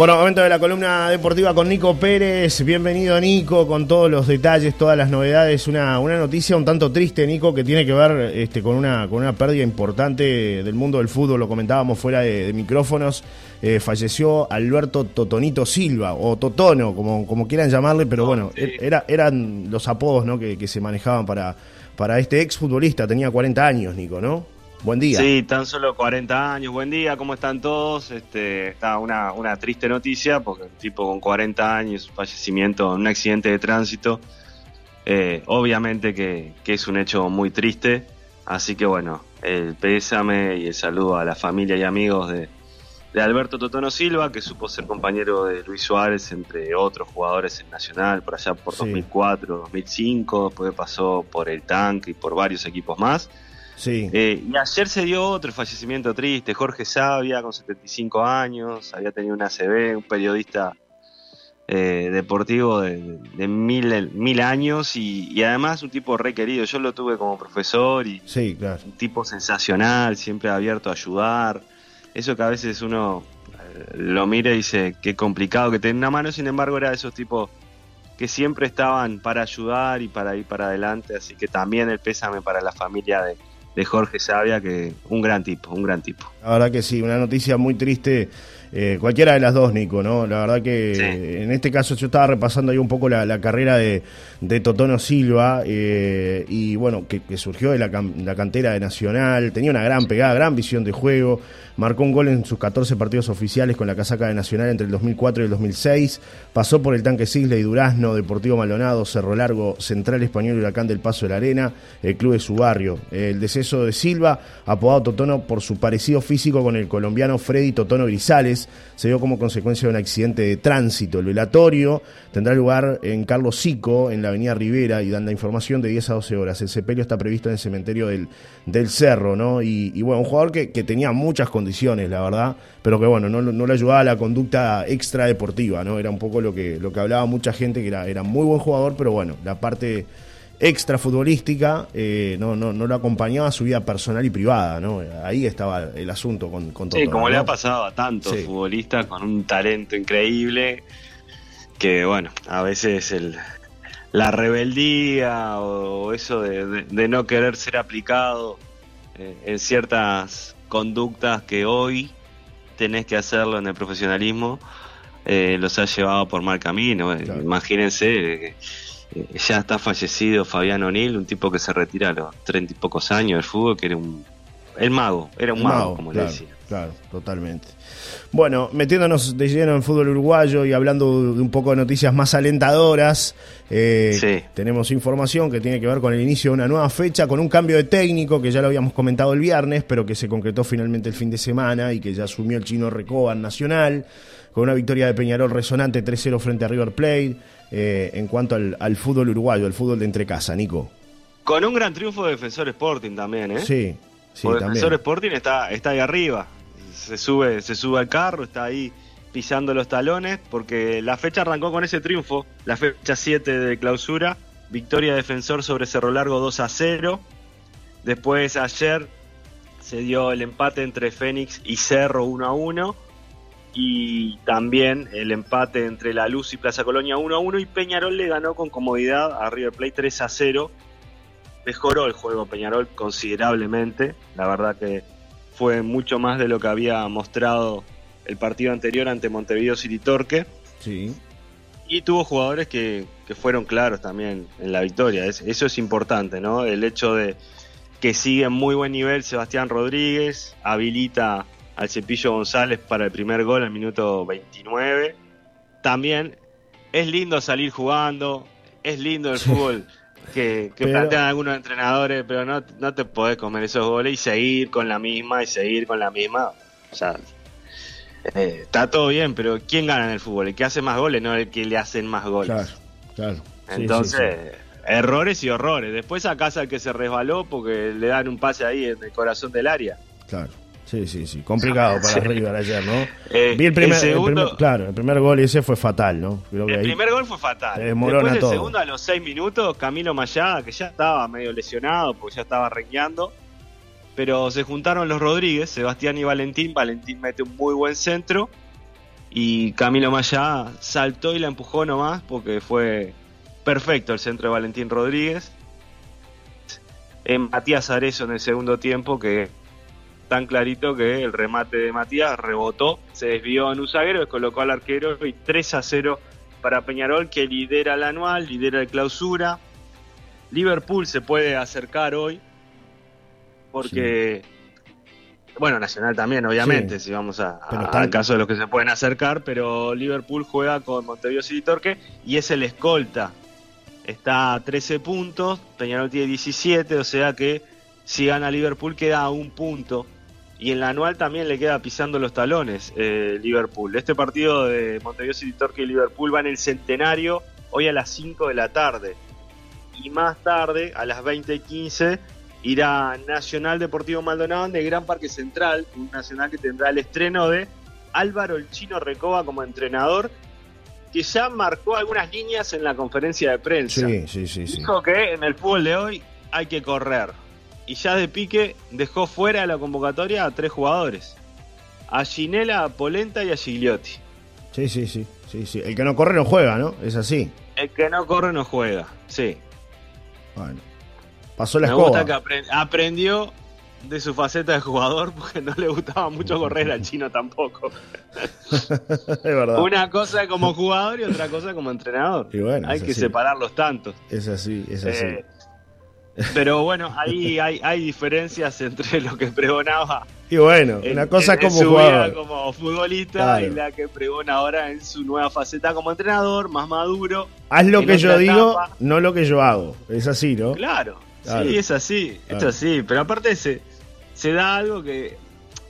Bueno, momento de la columna deportiva con Nico Pérez. Bienvenido, Nico, con todos los detalles, todas las novedades. Una, una noticia un tanto triste, Nico, que tiene que ver este, con, una, con una pérdida importante del mundo del fútbol. Lo comentábamos fuera de, micrófonos. Eh, falleció Alberto Totonito Silva, o Totono, como, como quieran llamarle, pero bueno, era, eran los apodos ¿no? que, que se manejaban para, para este exfutbolista. Tenía 40 años, Nico, ¿no? Buen día. Sí, tan solo 40 años. Buen día, ¿cómo están todos? Este, está una, una triste noticia porque un tipo con 40 años, fallecimiento en un accidente de tránsito, eh, obviamente que, es un hecho muy triste. Así que bueno, el pésame y el saludo a la familia y amigos de, Alberto Totono Silva, que supo ser compañero de Luis Suárez, entre otros jugadores en Nacional, por allá por 2004, 2005, después pasó por el Tanque y por varios equipos más. Sí. Eh, y ayer se dio otro fallecimiento triste, Jorge Sabia, con 75 años, había tenido una CB, un periodista eh, deportivo de, mil, mil, años y, además un tipo requerido. Yo lo tuve como profesor y sí, claro. un tipo sensacional, siempre abierto a ayudar. Eso que a veces uno eh, lo mira y dice qué complicado que tener una mano, sin embargo era de esos tipos que siempre estaban para ayudar y para ir para adelante, así que también el pésame para la familia de, de Jorge Sabia, que un gran tipo, un gran tipo. La verdad que sí, una noticia muy triste eh, cualquiera de las dos, Nico, ¿no? La verdad que en este caso yo estaba repasando ahí un poco la, carrera de, de, Totono Silva eh, y bueno, que, surgió de la, cantera de Nacional, tenía una gran pegada, gran visión de juego, marcó un gol en sus 14 partidos oficiales con la casaca de Nacional entre el 2004 y el 2006, pasó por el Tanque Cisle y Durazno, Deportivo Maldonado, Cerro Largo, Central Español Huracán del Paso de la Arena, el club de su barrio. El deceso de Silva, apodado Totono por su parecido físico con el colombiano Freddy Totono Grisales, se dio como consecuencia de un accidente de tránsito. El velatorio tendrá lugar en Carlos Sico, en la avenida Rivera, y dan la información de 10 a 12 horas. El sepelio está previsto en el cementerio del, del Cerro, ¿no? Y, bueno, un jugador que, tenía muchas condiciones, la verdad, pero que bueno, no, no le ayudaba a la conducta extra deportiva, ¿no? Era un poco lo que, lo que hablaba mucha gente, que era, era muy buen jugador, pero bueno, la parte extra futbolística, eh, no, no, no lo acompañaba a su vida personal y privada, ¿no? Ahí estaba el asunto con, con Sí, como le ha pasado a tantos futbolistas con un talento increíble, que bueno, a veces el, la rebeldía o eso de, no querer ser aplicado eh, en ciertas conductas que hoy tenés que hacerlo en el profesionalismo, eh, los ha llevado por mal camino. Imagínense eh, ya está fallecido Fabián O'Neill, un tipo que se retira a los treinta y pocos años del fútbol, que era un el mago, era un mago, como le decía. Claro, totalmente. Bueno, metiéndonos de lleno en fútbol uruguayo y hablando de un poco de noticias más alentadoras, eh, tenemos información que tiene que ver con el inicio de una nueva fecha, con un cambio de técnico que ya lo habíamos comentado el viernes, pero que se concretó finalmente el fin de semana y que ya asumió el chino Recoban Nacional, con una victoria de Peñarol resonante 3-0 frente a River Plate. Eh, en cuanto al, fútbol uruguayo, el fútbol de entrecasa, Nico. Con un gran triunfo de Defensor Sporting también, ¿eh? Sí, sí. Defensor Sporting está, está ahí arriba. Se sube, se sube al carro, está ahí pisando los talones, porque la fecha arrancó con ese triunfo, la fecha 7 de clausura, victoria defensor sobre Cerro Largo 2 a 0. Después ayer se dio el empate entre Fénix y Cerro 1 a 1 y también el empate entre La Luz y Plaza Colonia 1 a 1 y Peñarol le ganó con comodidad a River Plate 3 a 0. Mejoró el juego Peñarol considerablemente, la verdad que fue mucho más de lo que había mostrado el partido anterior ante Montevideo City Torque. Sí. Y tuvo jugadores que, que fueron claros también en la victoria. eso es importante, ¿no? El hecho de que sigue en muy buen nivel Sebastián Rodríguez, habilita al Cepillo González para el primer gol al minuto 29. También es lindo salir jugando, es lindo el fútbol que, plantean algunos entrenadores, pero no, no te podés comer esos goles y seguir con la misma y seguir con la misma. O sea, eh, está todo bien, pero ¿quién gana en el fútbol? El que hace más goles, no el que le hacen más goles. Claro, claro. Entonces, errores y horrores. Después a casa el que se resbaló porque le dan un pase ahí en el corazón del área. Claro. Sí, sí, sí. Complicado para River ayer, ¿no? Eh, Vi el primer, segundo, claro, el primer gol ese fue fatal, ¿no? el primer gol fue fatal. Después el segundo, a los seis minutos, Camilo Mayada, que ya estaba medio lesionado porque ya estaba reñando. Pero se juntaron los Rodríguez, Sebastián y Valentín. Valentín mete un muy buen centro. y Camilo Maya saltó y la empujó nomás porque fue perfecto el centro de Valentín Rodríguez. En Matías Arezo en el segundo tiempo que tan clarito que el remate de Matías rebotó, se desvió en un zaguero, colocó al arquero y 3 a 0 para Peñarol que lidera el anual, lidera el clausura. Liverpool se puede acercar hoy porque bueno, Nacional también, obviamente, si vamos a, al caso de los que se pueden acercar, pero Liverpool juega con Montevideo City Torque y es el escolta. Está a 13 puntos, Peñarol tiene 17, o sea que si gana Liverpool queda a un punto. Y en la anual también le queda pisando los talones eh, Liverpool. Este partido de Montevideo City Torque y Liverpool va en el centenario hoy a las 5 de la tarde. Y más tarde, a las 20.15, irá Nacional Deportivo Maldonado de Gran Parque Central, un Nacional que tendrá el estreno de Álvaro el Chino Recoba como entrenador, que ya marcó algunas líneas en la conferencia de prensa. Sí, sí, sí, Dijo que en el fútbol de hoy hay que correr. Y ya de pique dejó fuera de la convocatoria a tres jugadores. A Ginela, a Polenta y a Gigliotti. Sí, sí, sí, sí, sí. El que no corre no juega, ¿no? Es así. El que no corre no juega, sí. Bueno. Pasó la Me gusta que aprendió de su faceta de jugador porque no le gustaba mucho correr al chino tampoco. es verdad. Una cosa como jugador y otra cosa como entrenador. hay que separar los tantos. Es así, es así. Eh, pero bueno, ahí hay, hay diferencias entre lo que pregonaba. Y bueno, una cosa como su jugador. como futbolista y la que pregona ahora en su nueva faceta como entrenador, más maduro. Haz lo que yo digo, no lo que yo hago. Es así, ¿no? Claro. Sí, es así, es así. Pero aparte se, se da algo que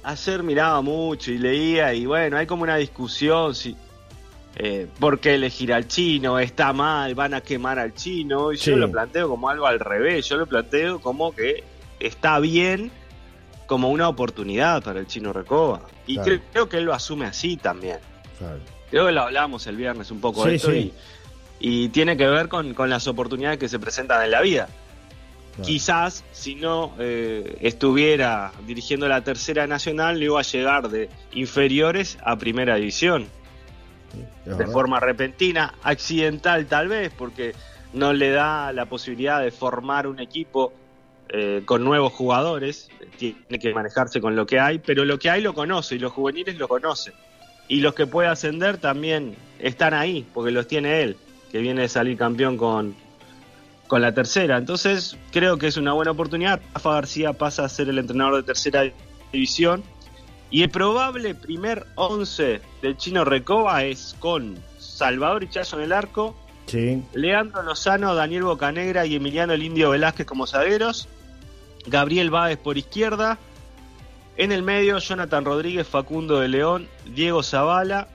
ayer miraba mucho y leía y bueno, hay como una discusión si eh, por qué elegir al chino, está mal, van a quemar al chino. Y yo lo planteo como algo al revés, yo lo planteo como que está bien como una oportunidad para el chino Recoba. Y creo, que él lo asume así también. Creo que lo hablamos el viernes un poco de esto y, tiene que ver con, con las oportunidades que se presentan en la vida. Quizás si no eh, estuviera dirigiendo la tercera nacional, le iba a llegar de inferiores a primera división. De forma repentina, accidental tal vez, porque no le da la posibilidad de formar un equipo eh, con nuevos jugadores, tiene que manejarse con lo que hay, pero lo que hay lo conoce y los juveniles lo conocen. Y los que puede ascender también están ahí, porque los tiene él, que viene de salir campeón con, con la tercera. Entonces creo que es una buena oportunidad. Rafa García pasa a ser el entrenador de tercera división. Y el probable primer 11 del chino Recoba es con Salvador Ichazo en el arco, Leandro Lozano, Daniel Bocanegra y Emiliano el Indio Velázquez como zagueros, Gabriel Báez por izquierda, en el medio Jonathan Rodríguez, Facundo de León, Diego Zavala,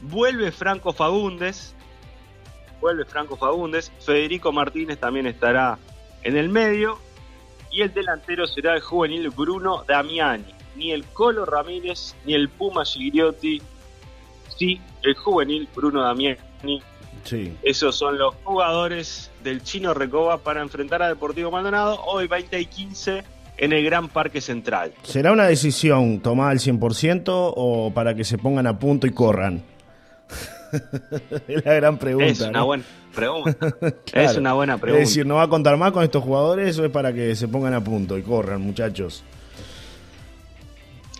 vuelve Franco Fagundes, vuelve Franco Fagundes, Federico Martínez también estará en el medio y el delantero será el juvenil Bruno Damiani. Ni el Colo Ramírez ni el Puma Gigliotti, sí, el juvenil Bruno Damiani. Sí. Esos son los jugadores del Chino Recoba para enfrentar a Deportivo Maldonado hoy 20 y 15 en el Gran Parque Central. ¿Será una decisión tomada al 100% o para que se pongan a punto y corran? es la gran pregunta. Es una buena pregunta. Es una buena pregunta. Es decir, ¿no va a contar más con estos jugadores o es para que se pongan a punto y corran, muchachos?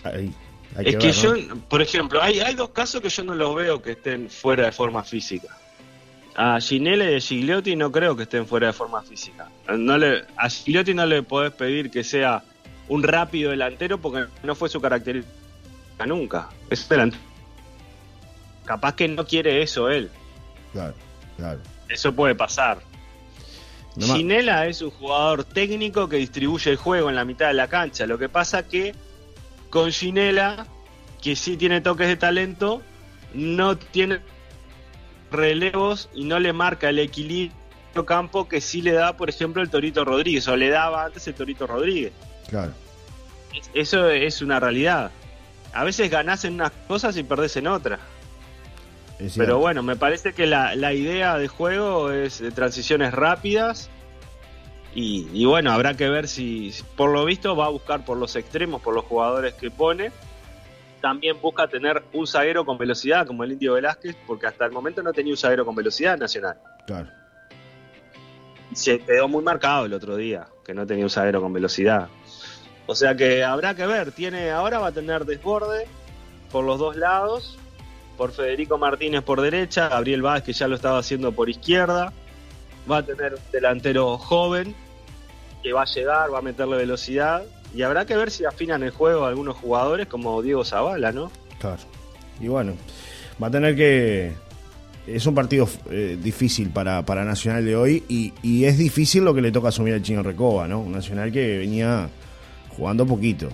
Es que, yo, por ejemplo, hay, hay dos casos que yo no los veo que estén fuera de forma física. A Ginelle y a Gigliotti no creo que estén fuera de forma física. No le, a Gigliotti no le podés pedir que sea un rápido delantero porque no fue su característica nunca. Es delantero Capaz que no quiere eso él. Claro, claro. Eso puede pasar. Ginela es un jugador técnico que distribuye el juego en la mitad de la cancha. Lo que pasa que con Ginela, que sí tiene toques de talento, no tiene relevos y no le marca el equilibrio campo que sí le da, por ejemplo, el Torito Rodríguez, o le daba antes el Torito Rodríguez. Claro. Eso es una realidad. A veces ganás en unas cosas y perdés en otras. Pero bueno, me parece que la, la idea de juego es de transiciones rápidas. Y, bueno, habrá que ver si, por lo visto, va a buscar por los extremos, por los jugadores que pone. también busca tener un zaguero con velocidad, como el Indio Velázquez, porque hasta el momento no tenía un zaguero con velocidad nacional. Claro. Se quedó muy marcado el otro día, que no tenía un zaguero con velocidad. O sea que habrá que ver, tiene, ahora va a tener desborde por los dos lados, por Federico Martínez por derecha, Gabriel Vázquez que ya lo estaba haciendo por izquierda, va a tener un delantero joven que va a llegar, va a meterle velocidad y habrá que ver si afinan el juego algunos jugadores como Diego Zavala, ¿no? Claro. Y bueno, va a tener que... Es un partido eh, difícil para, para Nacional de hoy y, y, es difícil lo que le toca asumir al Chino Recoba, ¿no? Un Nacional que venía jugando poquito.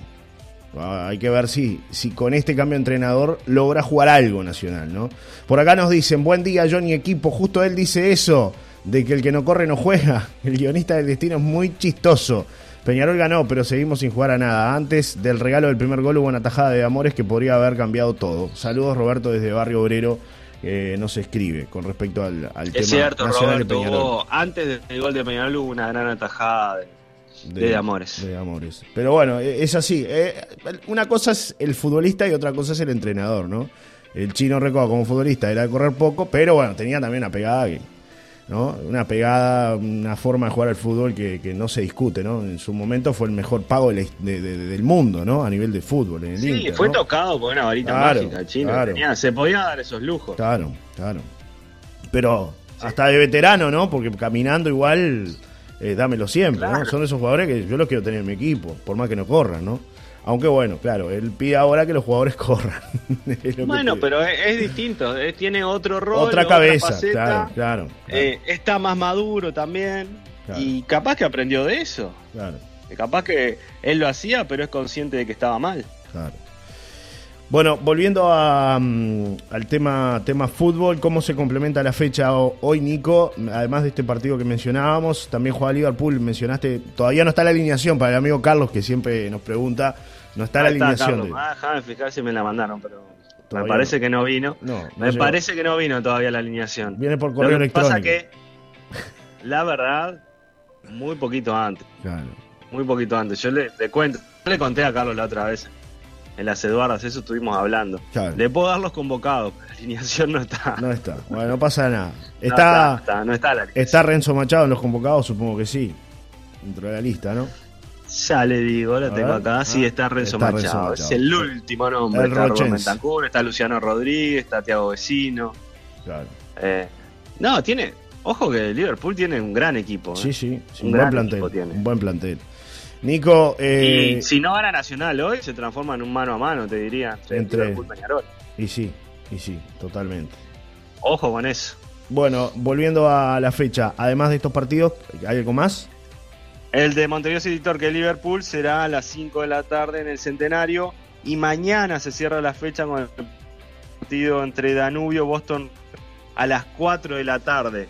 Ah, hay que ver si, si con este cambio de entrenador logra jugar algo Nacional, ¿no? Por acá nos dicen, buen día Johnny equipo, justo él dice eso, de que el que no corre no juega. El guionista del destino es muy chistoso. Peñarol ganó, pero seguimos sin jugar a nada. Antes del regalo del primer gol hubo una tajada de Amores que podría haber cambiado todo. Saludos Roberto desde Barrio Obrero. Eh, nos escribe con respecto al, al es cierto, Roberto, antes del gol de Peñarol hubo una gran atajada de, Amores. De Amores. Pero bueno, e, es así. Eh, una cosa es el futbolista y otra cosa es el entrenador, ¿no? El chino Recoba como futbolista era de correr poco, pero bueno, tenía también una pegada que ¿no? Una pegada, una forma de jugar al fútbol que, no se discute, ¿no? En su momento fue el mejor pago del mundo, ¿no? A nivel de fútbol. En el sí, fue tocado por una varita mágica, chino. se podía dar esos lujos. Claro, claro. Pero hasta de veterano, ¿no? Porque caminando igual, eh, dámelo siempre, ¿no? Son esos jugadores que yo los quiero tener en mi equipo, por más que no corran, ¿no? Aunque bueno, claro, él pide ahora que los jugadores corran. bueno, pero es, distinto, tiene otro rol. Otra cabeza, claro, claro, eh, está más maduro también. Y capaz que aprendió de eso. Claro. Capaz que él lo hacía, pero es consciente de que estaba mal. Claro. Bueno, volviendo a, mm, al tema, tema fútbol, ¿cómo se complementa la fecha hoy, Nico? Además de este partido que mencionábamos, también juega Liverpool, mencionaste, todavía no está la alineación para el amigo Carlos que siempre nos pregunta no está la alineación. Ah, déjame fijar si me la mandaron, pero me parece que no vino. me parece que no vino todavía la alineación. Viene por correo Lo que Pasa que, la verdad, muy poquito antes. Claro. Muy poquito antes. Yo le, cuento, le conté a Carlos la otra vez. En las Eduardas, eso estuvimos hablando. Le puedo dar los convocados, pero la alineación no está. No está. Bueno, no pasa nada. Está, no está, la está Renzo Machado en los convocados, supongo que sí. Dentro de la lista, ¿no? Ya le digo, lo tengo acá. Sí, ah, está Renzo, Machado. Es el último nombre. está Rubén está Luciano Rodríguez, está Tiago Vecino. Claro. Eh, no, tiene. Ojo que Liverpool tiene un gran equipo. ¿eh? Sí, sí, un, buen plantel. Un buen plantel. Nico. Eh, y si no gana Nacional hoy, se transforma en un mano a mano, te diría. Entre, Liverpool y sí, y sí, totalmente. Ojo con eso. Bueno, volviendo a la fecha, además de estos partidos, ¿hay algo más? El de Montevideo City Torque Liverpool será a las 5 de la tarde en el Centenario y mañana se cierra la fecha con el partido entre Danubio Boston a las 4 de la tarde.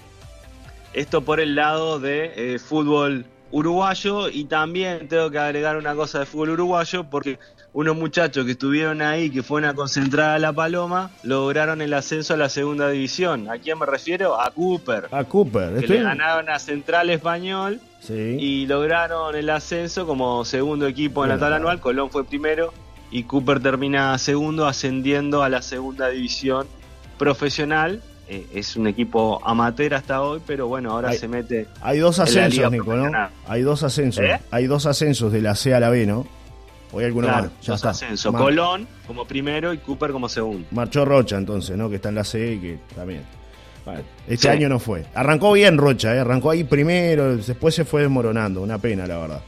Esto por el lado de eh, fútbol uruguayo y también tengo que agregar una cosa de fútbol uruguayo porque unos muchachos que estuvieron ahí, que fueron a concentrar a La Paloma, lograron el ascenso a la segunda división. ¿A quién me refiero? A Cooper. A Cooper. Que le ganaron a Central Español y lograron el ascenso como segundo equipo en la tabla anual. Colón fue primero y Cooper termina segundo, ascendiendo a la segunda división profesional. Eh, es un equipo amateur hasta hoy, pero bueno, ahora se mete. Hay dos ascensos, Nico, ¿no? Hay dos ascensos. ¿Eh? Hay dos ascensos de la C a la B, ¿no? Hoy alguno más. Ya está. Ascenso. Colón como primero y Cooper como segundo. Marchó Rocha entonces, ¿no? Que está en la C y que también. este año no fue. Arrancó bien Rocha, ¿eh? arrancó ahí primero, después se fue desmoronando. Una pena, la verdad.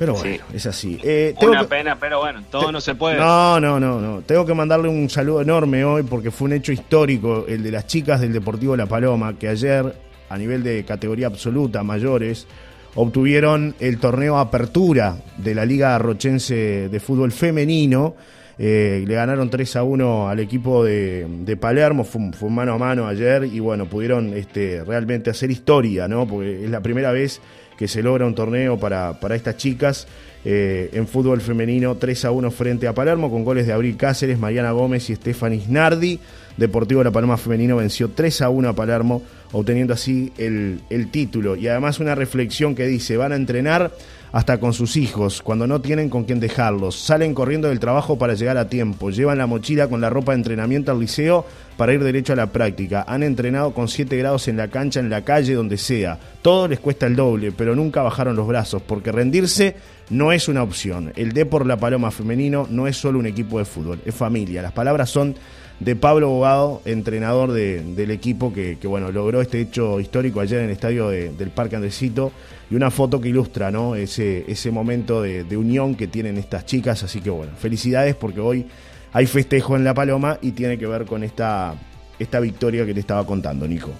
Pero bueno, es así. Eh, una pena, pero bueno, todo no se puede. No, no, no, no. Tengo que mandarle un saludo enorme hoy porque fue un hecho histórico el de las chicas del Deportivo La Paloma, que ayer, a nivel de categoría absoluta, mayores, obtuvieron el torneo Apertura de la Liga Rochense de Fútbol Femenino. Eh, le ganaron 3 a 1 al equipo de, Palermo, fue, fue, mano a mano ayer y bueno, pudieron este, realmente hacer historia, ¿no? Porque es la primera vez que se logra un torneo para, estas chicas eh, en fútbol femenino 3 a 1 frente a Palermo con goles de Abril Cáceres, Mariana Gómez y Stephanie Nardi. Deportivo La Paloma Femenino venció 3 a 1 a Palermo obteniendo así el título. Y además una reflexión que dice, van a entrenar hasta con sus hijos, cuando no tienen con quién dejarlos. Salen corriendo del trabajo para llegar a tiempo. Llevan la mochila con la ropa de entrenamiento al liceo para ir derecho a la práctica. Han entrenado con 7 grados en la cancha, en la calle, donde sea. Todo les cuesta el doble, pero nunca bajaron los brazos, porque rendirse no es una opción. El D por la Paloma femenino no es solo un equipo de fútbol, es familia. Las palabras son de Pablo Bogado, entrenador del equipo que, bueno, logró este hecho histórico ayer en el estadio del Parque Andresito y una foto que ilustra ¿no? ese, ese momento de, unión que tienen estas chicas. Así que bueno, felicidades porque hoy hay festejo en La Paloma y tiene que ver con esta, esta victoria que te estaba contando, Nico.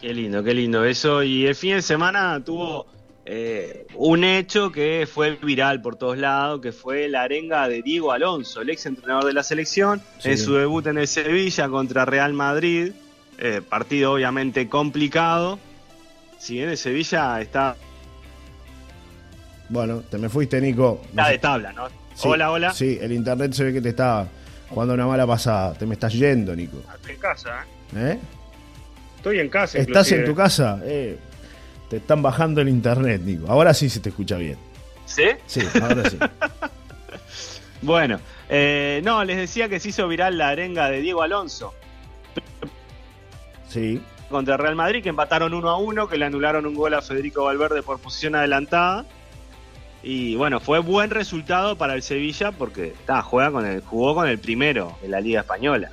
Qué lindo, qué lindo eso. Y el fin de semana tuvo eh, un hecho que fue viral por todos lados, que fue la arenga de Diego Alonso, el ex entrenador de la selección, en su debut en el Sevilla contra Real Madrid, eh, partido obviamente complicado. Si bien el Sevilla está... Bueno, te me fuiste, Nico. Está de tabla, ¿no? hola, hola. Sí, el internet se ve que te está jugando una mala pasada. Te me estás yendo, Nico. Estoy en casa, ¿eh? ¿Eh? Estoy en casa. ¿Estás en tu casa? Eh, te están bajando el internet, Nico. Ahora sí se te escucha bien. ¿Sí? Sí, ahora sí. bueno, eh, no, les decía que se hizo viral la arenga de Diego Alonso. Sí. Contra Real Madrid, que empataron 1 a 1, que le anularon un gol a Federico Valverde por posición adelantada. Y bueno, fue buen resultado para el Sevilla porque juega con el, jugó con el primero en la Liga Española.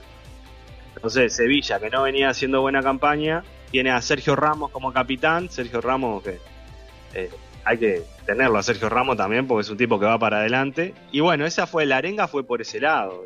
Entonces, Sevilla, que no venía haciendo buena campaña, tiene a Sergio Ramos como capitán. Sergio Ramos, que eh, hay que tenerlo a Sergio Ramos también, porque es un tipo que va para adelante. Y bueno, esa fue la arenga, fue por ese lado.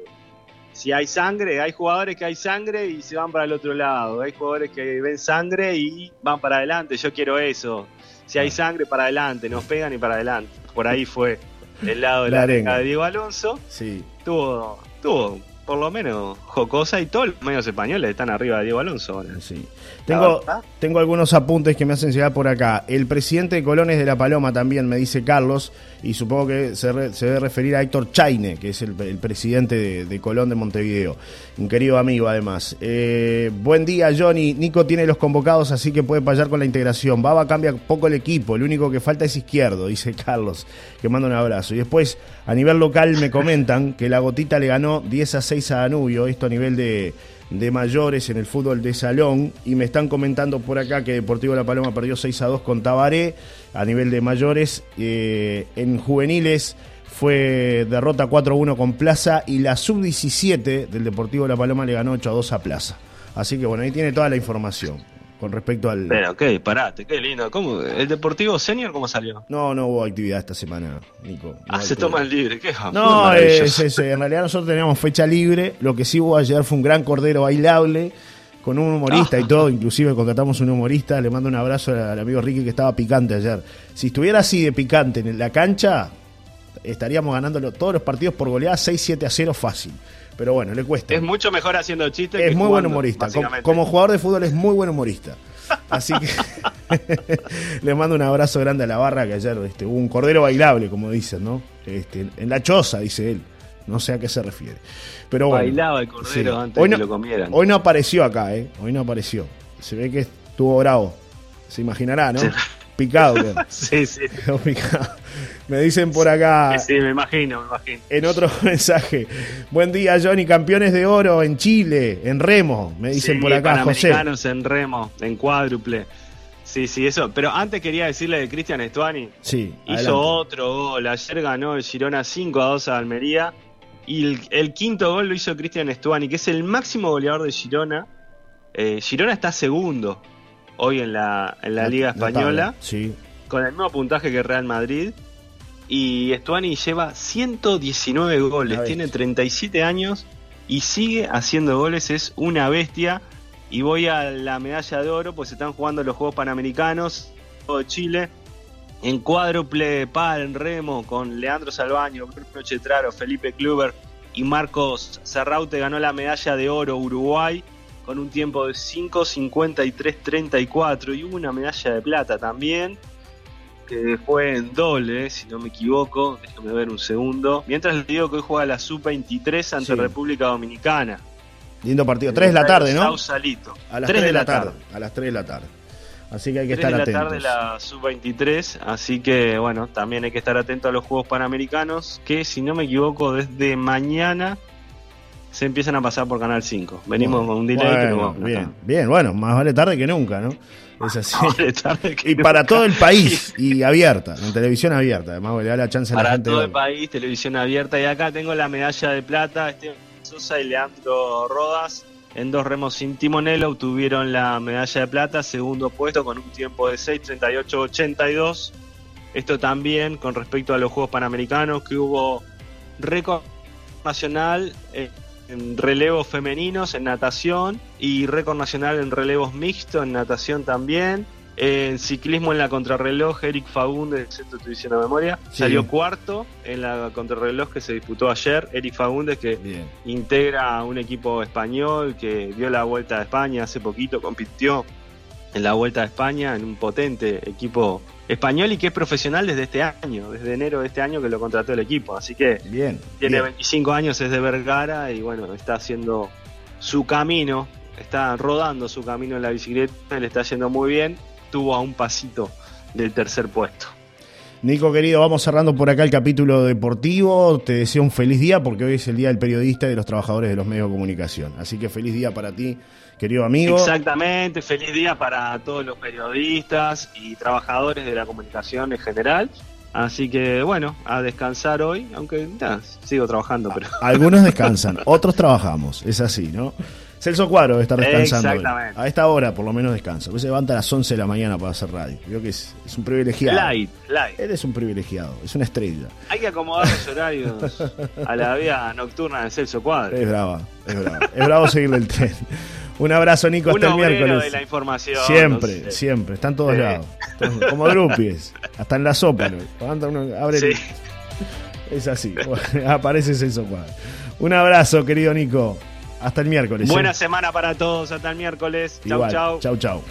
Si hay sangre, hay jugadores que hay sangre y se van para el otro lado. Hay jugadores que ven sangre y van para adelante. Yo quiero eso. Si hay sangre, para adelante. Nos pegan y para adelante. Por ahí fue el lado de la, arenga de Diego Alonso. Sí. Tuvo, tuvo por lo menos jocosa y todos los medios españoles están arriba de Diego Alonso. Sí. Tengo, tengo algunos apuntes que me hacen llegar por acá. El presidente de Colones de La Paloma también, me dice Carlos, y supongo que se, debe referir a Héctor Chaine, que es el, presidente de, Colón de Montevideo. Un querido amigo, además. Eh, buen día, Johnny. Nico tiene los convocados, así que puede fallar con la integración. Baba cambia poco el equipo, el único que falta es izquierdo, dice Carlos, que manda un abrazo. Y después, a nivel local, me comentan que la gotita le ganó 10 a 6 a Danubio, esto a nivel de de mayores en el fútbol de salón y me están comentando por acá que Deportivo La Paloma perdió 6 a 2 con Tabaré a nivel de mayores. Eh, en juveniles fue derrota 4 a 1 con Plaza y la sub-17 del Deportivo La Paloma le ganó 8 a 2 a Plaza. Así que bueno, ahí tiene toda la información con respecto al. Pero, ok, parate, qué lindo. ¿Cómo? ¿El Deportivo Senior cómo salió? No, no hubo actividad esta semana, Nico. ah, se toman libre, qué No, es, en realidad nosotros teníamos fecha libre. Lo que sí hubo ayer fue un gran cordero bailable con un humorista y ah. todo, inclusive contratamos un humorista, le mando un abrazo al amigo Ricky que estaba picante ayer. Si estuviera así de picante en la cancha, estaríamos ganando todos los partidos por goleada 6-7 a 0 fácil. Pero bueno, le cuesta. Es mucho mejor haciendo chistes. Es muy buen humorista. Como, jugador de fútbol es muy buen humorista. Así que le mando un abrazo grande a la barra que ayer este, hubo un cordero bailable, como dicen, ¿no? Este, en la choza, dice él. No sé a qué se refiere. Pero bueno, Bailaba el cordero antes de que lo comieran. Hoy no apareció acá, ¿eh? Hoy no apareció. Se ve que estuvo bravo. Se imaginará, ¿no? Picado. sí, sí. Picado. Me dicen por acá. Sí, me imagino, me imagino. En otro mensaje. Buen día, Johnny. Campeones de oro en Chile, en remo. Me dicen por acá, José. en remo, en cuádruple. Sí, sí, eso. Pero antes quería decirle de Cristian Estuani. Sí. Hizo otro gol. Ayer ganó el Girona 5 a 2 a Almería. Y el, quinto gol lo hizo Cristian Estuani, que es el máximo goleador de Girona. Eh, Girona está segundo hoy en la, en la, Liga Española. sí. Con el mismo puntaje que Real Madrid. Y Estuani lleva 119 goles, tiene 37 años y sigue haciendo goles, es una bestia. Y voy a la medalla de oro, pues están jugando los Juegos Panamericanos de Chile en cuádruple par en remo con Leandro Salvaño, Bruno Chetraro, Felipe Kluber y Marcos Serraute ganó la medalla de oro Uruguay con un tiempo de 5.53.34 y hubo una medalla de plata también que fue en doble, si no me equivoco, déjame ver un segundo. Mientras les digo que hoy juega la Sub-23 ante República Dominicana. Lindo partido. 3 de la tarde, ¿no? Sausalito. A las 3, de, la tarde. A las 3 de la tarde. Así que hay que estar atentos. 3 de la tarde la sub-23, así que bueno, también hay que estar atento a los Juegos Panamericanos, que si no me equivoco, desde mañana se empiezan a pasar por Canal 5. Venimos con un delay Bien, bien, bueno, más vale tarde que nunca, ¿no? Es así. y para todo el país y abierta, en televisión abierta. Además, le da la chance a la gente. Para todo el país, televisión abierta. Y acá tengo la medalla de plata. Esteban Sosa y Leandro Rodas en dos remos sin timonel obtuvieron la medalla de plata, segundo puesto con un tiempo de 6.38.82. Esto también con respecto a los Juegos Panamericanos, que hubo récord nacional. Eh, en relevos femeninos en natación y récord nacional en relevos mixtos en natación también. En ciclismo en la contrarreloj, Eric Fagundes, esto estoy diciendo memoria, salió cuarto en la contrarreloj que se disputó ayer. Eric Fagundes, que integra un equipo español que dio la vuelta a España hace poquito, compitió en la vuelta a España en un potente equipo español y que es profesional desde este año, desde enero de este año que lo contrató el equipo. Así que bien, tiene 25 años, es de Vergara y bueno, está haciendo su camino, está rodando su camino en la bicicleta, le está yendo muy bien, tuvo a un pasito del tercer puesto. Nico querido, vamos cerrando por acá el capítulo deportivo. Te deseo un feliz día porque hoy es el Día del Periodista y de los Trabajadores de los Medios de Comunicación. Así que feliz día para ti querido amigo. Exactamente, feliz día para todos los periodistas y trabajadores de la comunicación en general. Así que bueno, a descansar hoy, aunque sigo trabajando, pero... Algunos descansan, otros trabajamos, es así, ¿no? Celso Cuadro estar descansando. Exactamente. A esta hora por lo menos descansa. Pues se levanta a las 11 de la mañana para hacer radio. Creo que es, un privilegiado. Light, light. Él es un privilegiado, es una estrella. Hay que acomodar los horarios a la vida nocturna de Celso Cuadro. Es brava, es brava. Es bravo seguirle el tren. Un abrazo, Nico, hasta el miércoles. de la información. Siempre, siempre, está en todos lados. Como groupies, hasta en la sopa. abre Es así, aparece Celso Cuadro. Un abrazo, querido Nico. Hasta el miércoles. Buena ¿eh? semana para todos. Hasta el miércoles. Chau, chau. Chau, chau.